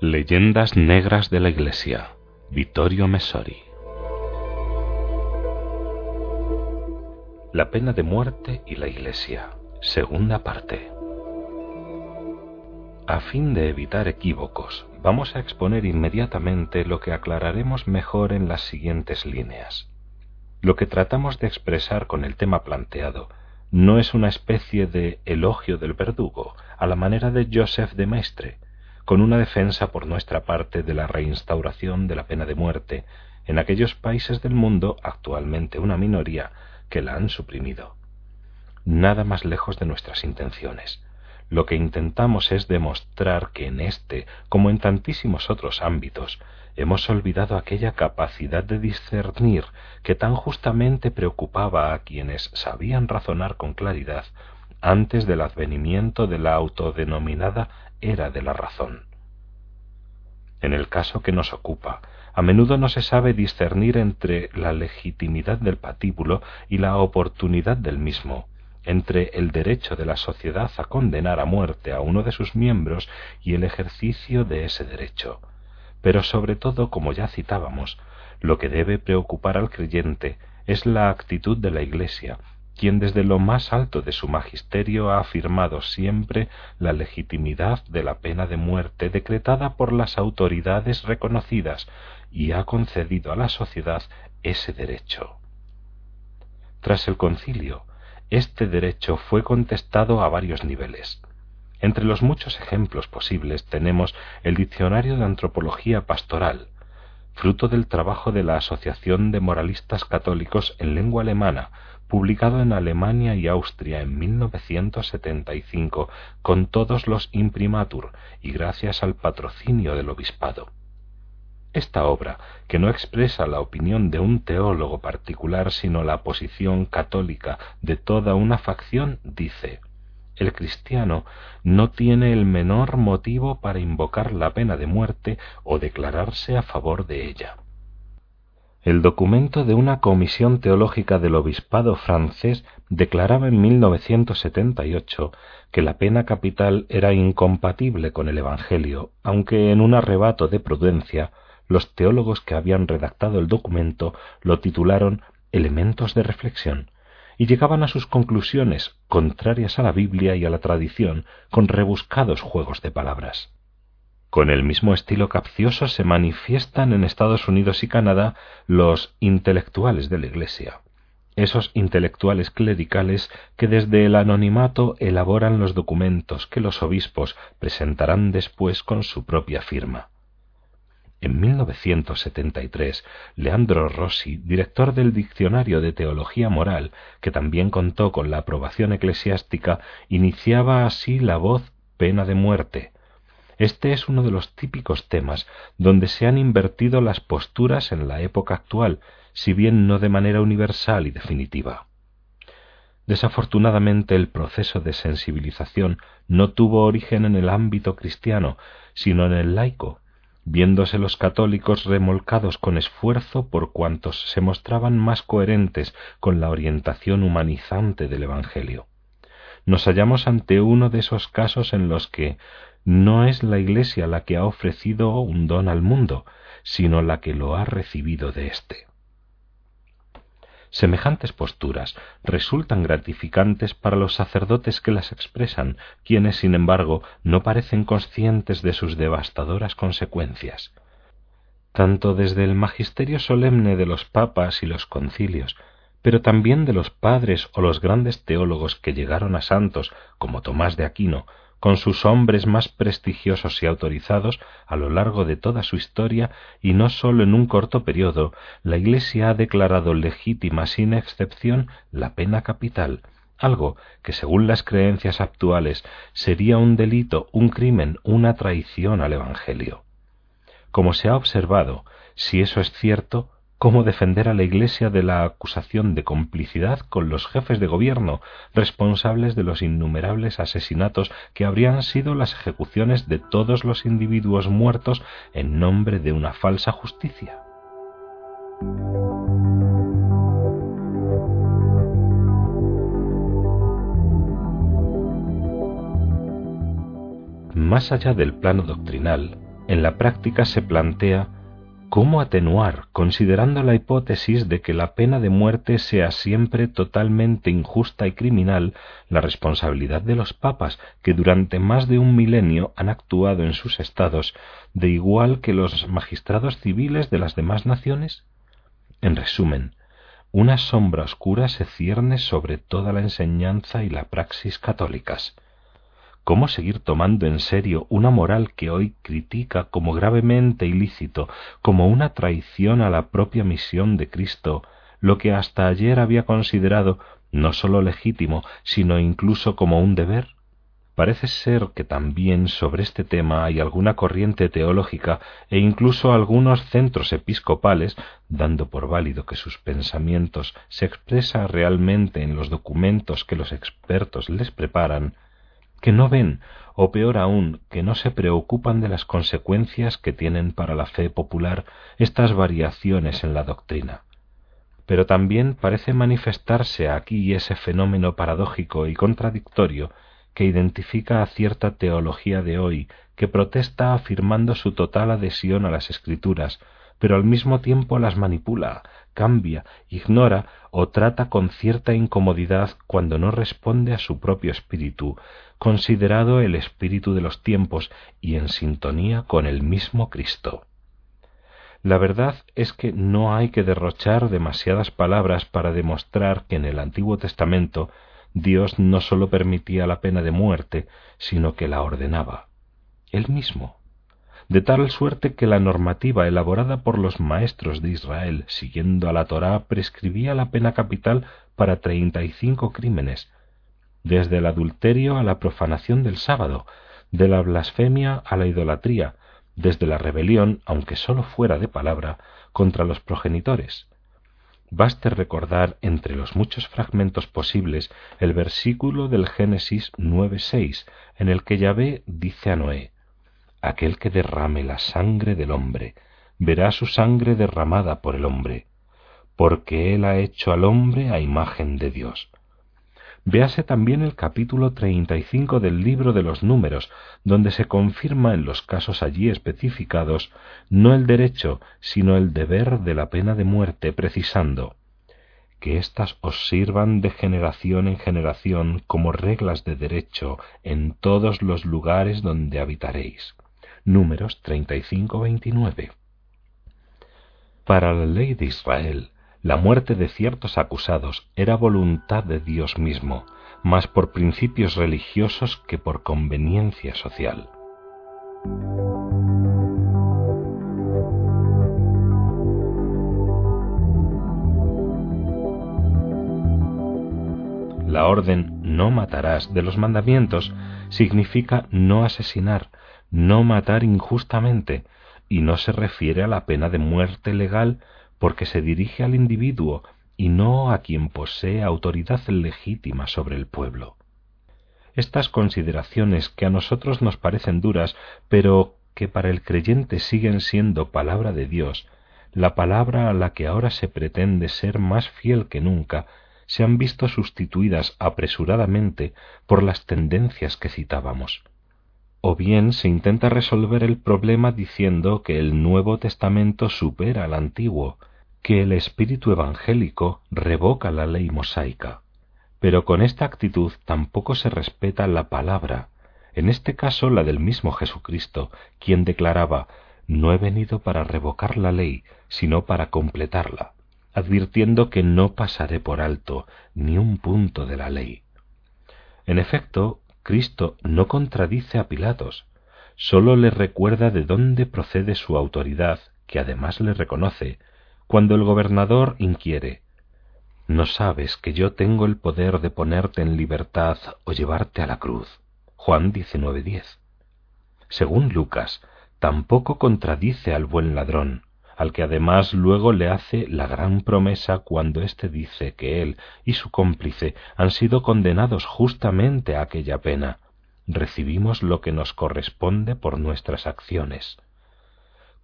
Leyendas Negras de la Iglesia, Vittorio Messori. La pena de muerte y la Iglesia, segunda parte. A fin de evitar equívocos, vamos a exponer inmediatamente lo que aclararemos mejor en las siguientes líneas. Lo que tratamos de expresar con el tema planteado no es una especie de elogio del verdugo, a la manera de Joseph de Maistre, con una defensa por nuestra parte de la reinstauración de la pena de muerte en aquellos países del mundo, actualmente una minoría, que la han suprimido. Nada más lejos de nuestras intenciones. Lo que intentamos es demostrar que en este, como en tantísimos otros ámbitos, hemos olvidado aquella capacidad de discernir que tan justamente preocupaba a quienes sabían razonar con claridad antes del advenimiento de la autodenominada era de la razón. En el caso que nos ocupa, a menudo no se sabe discernir entre la legitimidad del patíbulo y la oportunidad del mismo, entre el derecho de la sociedad a condenar a muerte a uno de sus miembros y el ejercicio de ese derecho. Pero sobre todo, como ya citábamos, lo que debe preocupar al creyente es la actitud de la Iglesia, quien desde lo más alto de su magisterio ha afirmado siempre la legitimidad de la pena de muerte decretada por las autoridades reconocidas y ha concedido a la sociedad ese derecho. Tras el concilio, este derecho fue contestado a varios niveles. Entre los muchos ejemplos posibles tenemos el Diccionario de Antropología Pastoral, fruto del trabajo de la Asociación de Moralistas Católicos en lengua alemana, publicado en Alemania y Austria en 1975 con todos los imprimatur y gracias al patrocinio del obispado. Esta obra, que no expresa la opinión de un teólogo particular, sino la posición católica de toda una facción, dice el cristiano no tiene el menor motivo para invocar la pena de muerte o declararse a favor de ella el documento de una comisión teológica del obispado francés declaraba en 1978 que la pena capital era incompatible con el Evangelio, aunque en un arrebato de prudencia los teólogos que habían redactado el documento lo titularon Elementos de reflexión y llegaban a sus conclusiones contrarias a la Biblia y a la tradición con rebuscados juegos de palabras. Con el mismo estilo capcioso se manifiestan en Estados Unidos y Canadá los intelectuales de la Iglesia, esos intelectuales clericales que desde el anonimato elaboran los documentos que los obispos presentarán después con su propia firma. En 1973, Leandro Rossi, director del Diccionario de Teología Moral, que también contó con la aprobación eclesiástica, iniciaba así la voz pena de muerte, este es uno de los típicos temas donde se han invertido las posturas en la época actual, si bien no de manera universal y definitiva. Desafortunadamente el proceso de sensibilización no tuvo origen en el ámbito cristiano, sino en el laico, viéndose los católicos remolcados con esfuerzo por cuantos se mostraban más coherentes con la orientación humanizante del Evangelio. Nos hallamos ante uno de esos casos en los que no es la Iglesia la que ha ofrecido un don al mundo, sino la que lo ha recibido de éste. Semejantes posturas resultan gratificantes para los sacerdotes que las expresan, quienes, sin embargo, no parecen conscientes de sus devastadoras consecuencias. Tanto desde el magisterio solemne de los papas y los concilios, pero también de los padres o los grandes teólogos que llegaron a santos, como Tomás de Aquino, con sus hombres más prestigiosos y autorizados a lo largo de toda su historia y no sólo en un corto periodo, la Iglesia ha declarado legítima sin excepción la pena capital, algo que según las creencias actuales sería un delito, un crimen, una traición al Evangelio. Como se ha observado, si eso es cierto, cómo defender a la Iglesia de la acusación de complicidad con los jefes de gobierno responsables de los innumerables asesinatos que habrían sido las ejecuciones de todos los individuos muertos en nombre de una falsa justicia. Más allá del plano doctrinal, En la práctica se plantea ¿Cómo atenuar, considerando la hipótesis de que la pena de muerte sea siempre totalmente injusta y criminal, la responsabilidad de los papas que durante más de un milenio han actuado en sus estados de igual que los magistrados civiles de las demás naciones? En resumen, una sombra oscura se cierne sobre toda la enseñanza y la praxis católicas. ¿Cómo seguir tomando en serio una moral que hoy critica como gravemente ilícito, como una traición a la propia misión de Cristo, lo que hasta ayer había considerado no sólo legítimo, sino incluso como un deber? Parece ser que también sobre este tema hay alguna corriente teológica e incluso algunos centros episcopales, dando por válido que sus pensamientos se expresan realmente en los documentos que los expertos les preparan, que no ven, o peor aún, que no se preocupan de las consecuencias que tienen para la fe popular estas variaciones en la doctrina. Pero también parece manifestarse aquí ese fenómeno paradójico y contradictorio que identifica a cierta teología de hoy que protesta afirmando su total adhesión a las escrituras, pero al mismo tiempo las manipula, cambia, ignora o trata con cierta incomodidad cuando no responde a su propio espíritu, considerado el espíritu de los tiempos y en sintonía con el mismo Cristo. La verdad es que no hay que derrochar demasiadas palabras para demostrar que en el Antiguo Testamento Dios no sólo permitía la pena de muerte, sino que la ordenaba. Él mismo de tal suerte que la normativa elaborada por los maestros de Israel, siguiendo a la Torá, prescribía la pena capital para treinta y cinco crímenes, desde el adulterio a la profanación del sábado, de la blasfemia a la idolatría, desde la rebelión, aunque sólo fuera de palabra, contra los progenitores. Baste recordar, entre los muchos fragmentos posibles, el versículo del Génesis 9.6, en el que Yahvé dice a Noé, Aquel que derrame la sangre del hombre, verá su sangre derramada por el hombre, porque él ha hecho al hombre a imagen de Dios. Véase también el capítulo 35 del libro de los números, donde se confirma en los casos allí especificados no el derecho, sino el deber de la pena de muerte, precisando que éstas os sirvan de generación en generación como reglas de derecho en todos los lugares donde habitaréis. Números 35-29. Para la ley de Israel, la muerte de ciertos acusados era voluntad de Dios mismo, más por principios religiosos que por conveniencia social. La orden no matarás de los mandamientos significa no asesinar, no matar injustamente, y no se refiere a la pena de muerte legal porque se dirige al individuo y no a quien posee autoridad legítima sobre el pueblo. Estas consideraciones que a nosotros nos parecen duras, pero que para el creyente siguen siendo palabra de Dios, la palabra a la que ahora se pretende ser más fiel que nunca, se han visto sustituidas apresuradamente por las tendencias que citábamos o bien se intenta resolver el problema diciendo que el Nuevo Testamento supera al Antiguo, que el espíritu evangélico revoca la ley mosaica. Pero con esta actitud tampoco se respeta la palabra, en este caso la del mismo Jesucristo, quien declaraba No he venido para revocar la ley, sino para completarla, advirtiendo que no pasaré por alto ni un punto de la ley. En efecto, Cristo no contradice a Pilatos, sólo le recuerda de dónde procede su autoridad, que además le reconoce, cuando el gobernador inquiere ¿No sabes que yo tengo el poder de ponerte en libertad o llevarte a la cruz? Juan 19:10. Según Lucas, tampoco contradice al buen ladrón, al que además luego le hace la gran promesa cuando éste dice que él y su cómplice han sido condenados justamente a aquella pena. Recibimos lo que nos corresponde por nuestras acciones.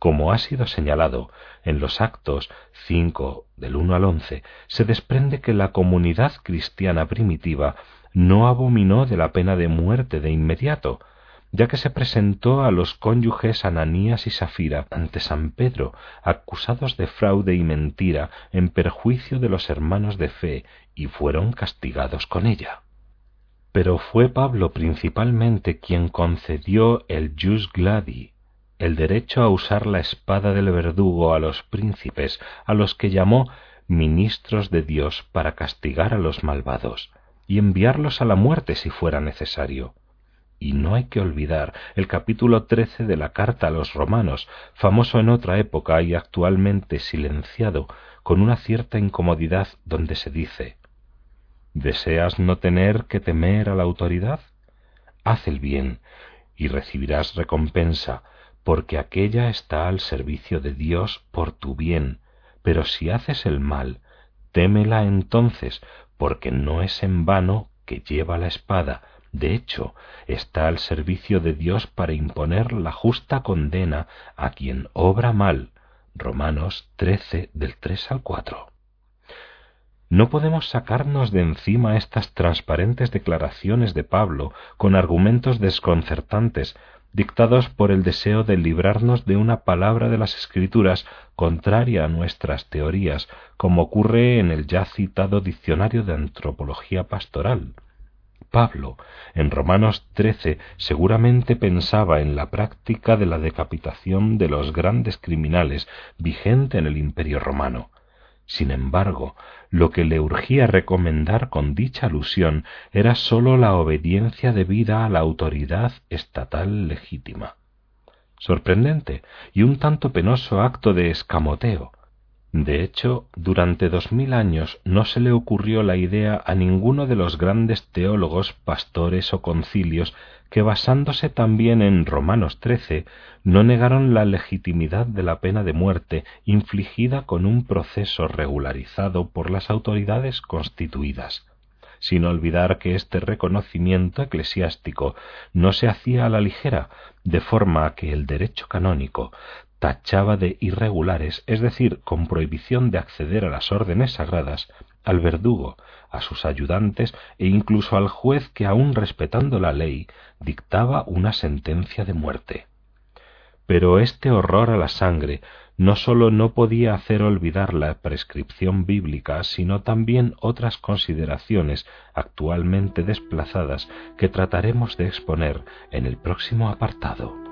Como ha sido señalado en los actos 5 del 1 al 11, se desprende que la comunidad cristiana primitiva no abominó de la pena de muerte de inmediato, ya que se presentó a los cónyuges Ananías y Safira ante San Pedro, acusados de fraude y mentira en perjuicio de los hermanos de fe, y fueron castigados con ella. Pero fue Pablo principalmente quien concedió el jus gladi, el derecho a usar la espada del verdugo a los príncipes, a los que llamó ministros de Dios para castigar a los malvados y enviarlos a la muerte si fuera necesario. Y no hay que olvidar el capítulo trece de la carta a los romanos, famoso en otra época y actualmente silenciado, con una cierta incomodidad, donde se dice ¿Deseas no tener que temer a la autoridad? Haz el bien y recibirás recompensa, porque aquella está al servicio de Dios por tu bien, pero si haces el mal, témela entonces, porque no es en vano que lleva la espada, de hecho, está al servicio de Dios para imponer la justa condena a quien obra mal. Romanos 13 del 3 al 4. No podemos sacarnos de encima estas transparentes declaraciones de Pablo con argumentos desconcertantes dictados por el deseo de librarnos de una palabra de las Escrituras contraria a nuestras teorías, como ocurre en el ya citado Diccionario de Antropología Pastoral. Pablo, en Romanos 13, seguramente pensaba en la práctica de la decapitación de los grandes criminales vigente en el Imperio romano. Sin embargo, lo que le urgía recomendar con dicha alusión era sólo la obediencia debida a la autoridad estatal legítima. Sorprendente y un tanto penoso acto de escamoteo. De hecho, durante dos mil años no se le ocurrió la idea a ninguno de los grandes teólogos, pastores o concilios que basándose también en Romanos XIII, no negaron la legitimidad de la pena de muerte infligida con un proceso regularizado por las autoridades constituidas, sin olvidar que este reconocimiento eclesiástico no se hacía a la ligera, de forma que el derecho canónico tachaba de irregulares, es decir, con prohibición de acceder a las órdenes sagradas, al verdugo, a sus ayudantes e incluso al juez que, aun respetando la ley, dictaba una sentencia de muerte. Pero este horror a la sangre no sólo no podía hacer olvidar la prescripción bíblica, sino también otras consideraciones actualmente desplazadas que trataremos de exponer en el próximo apartado.